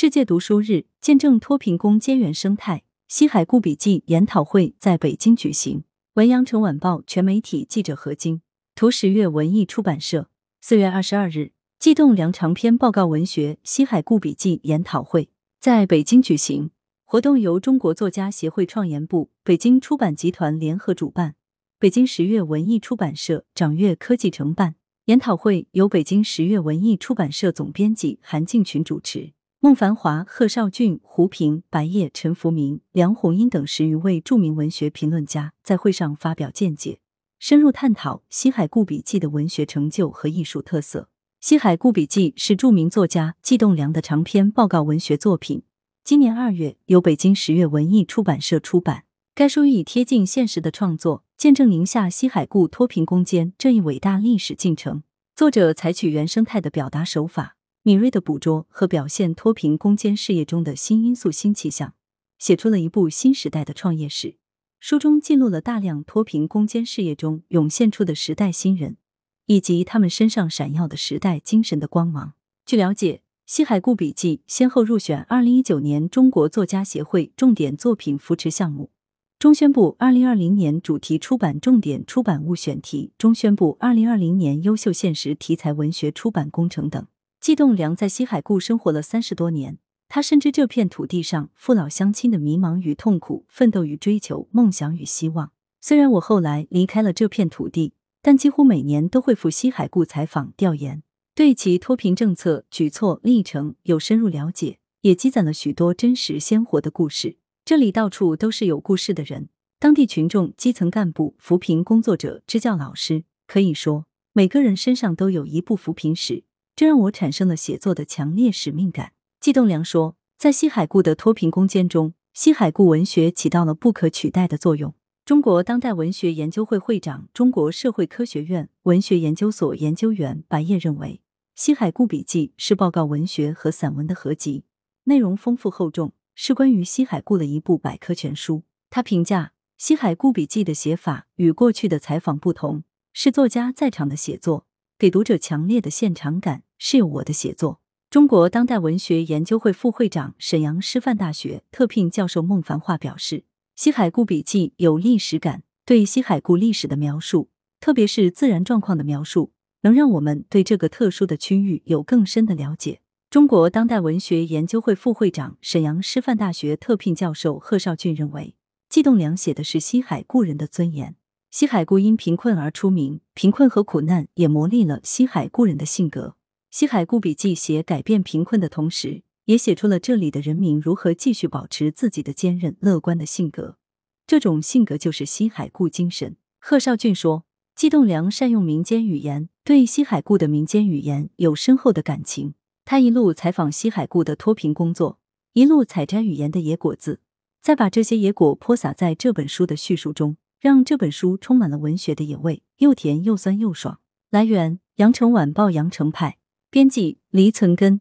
世界读书日，见证脱贫攻坚原生态。西海固笔记研讨会在北京举行。文阳城晚报全媒体记者何晶，图十月文艺出版社。四月二十二日，季栋梁长篇报告文学《西海固笔记》研讨会在北京举行。活动由中国作家协会创研部、北京出版集团联合主办，北京十月文艺出版社、掌阅科技承办。研讨会由北京十月文艺出版社总编辑韩静群主持。孟繁华、贺绍俊、胡平、白夜、陈福明、梁鸿英等十余位著名文学评论家在会上发表见解，深入探讨《西海固笔记》的文学成就和艺术特色。《西海固笔记》是著名作家季栋梁的长篇报告文学作品，今年二月由北京十月文艺出版社出版。该书以贴近现实的创作，见证宁夏西海固脱贫攻坚这一伟大历史进程。作者采取原生态的表达手法。敏锐的捕捉和表现脱贫攻坚事业中的新因素、新气象，写出了一部新时代的创业史。书中记录了大量脱贫攻坚事业中涌现出的时代新人，以及他们身上闪耀的时代精神的光芒。据了解，《西海固笔记》先后入选二零一九年中国作家协会重点作品扶持项目、中宣部二零二零年主题出版重点出版物选题、中宣部二零二零年优秀现实题材文学出版工程等。季栋梁在西海固生活了三十多年，他深知这片土地上父老乡亲的迷茫与痛苦，奋斗与追求，梦想与希望。虽然我后来离开了这片土地，但几乎每年都会赴西海固采访调研，对其脱贫政策举措历程有深入了解，也积攒了许多真实鲜活的故事。这里到处都是有故事的人，当地群众、基层干部、扶贫工作者、支教老师，可以说每个人身上都有一部扶贫史。这让我产生了写作的强烈使命感。季栋梁说，在西海固的脱贫攻坚中，西海固文学起到了不可取代的作用。中国当代文学研究会会长、中国社会科学院文学研究所研究员白夜认为，《西海固笔记》是报告文学和散文的合集，内容丰富厚重，是关于西海固的一部百科全书。他评价《西海固笔记》的写法与过去的采访不同，是作家在场的写作，给读者强烈的现场感。是有我的写作。中国当代文学研究会副会长、沈阳师范大学特聘教授孟凡华表示：“西海固笔记有历史感，对西海固历史的描述，特别是自然状况的描述，能让我们对这个特殊的区域有更深的了解。”中国当代文学研究会副会长、沈阳师范大学特聘教授贺绍俊认为，季栋梁写的是西海固人的尊严。西海固因贫困而出名，贫困和苦难也磨砺了西海固人的性格。西海固笔记写改变贫困的同时，也写出了这里的人民如何继续保持自己的坚韧乐观的性格。这种性格就是西海固精神。贺绍俊说：“季栋梁善用民间语言，对西海固的民间语言有深厚的感情。他一路采访西海固的脱贫工作，一路采摘语言的野果子，再把这些野果泼洒在这本书的叙述中，让这本书充满了文学的野味，又甜又酸又爽。”来源：羊城晚报羊城派。编辑：黎存根。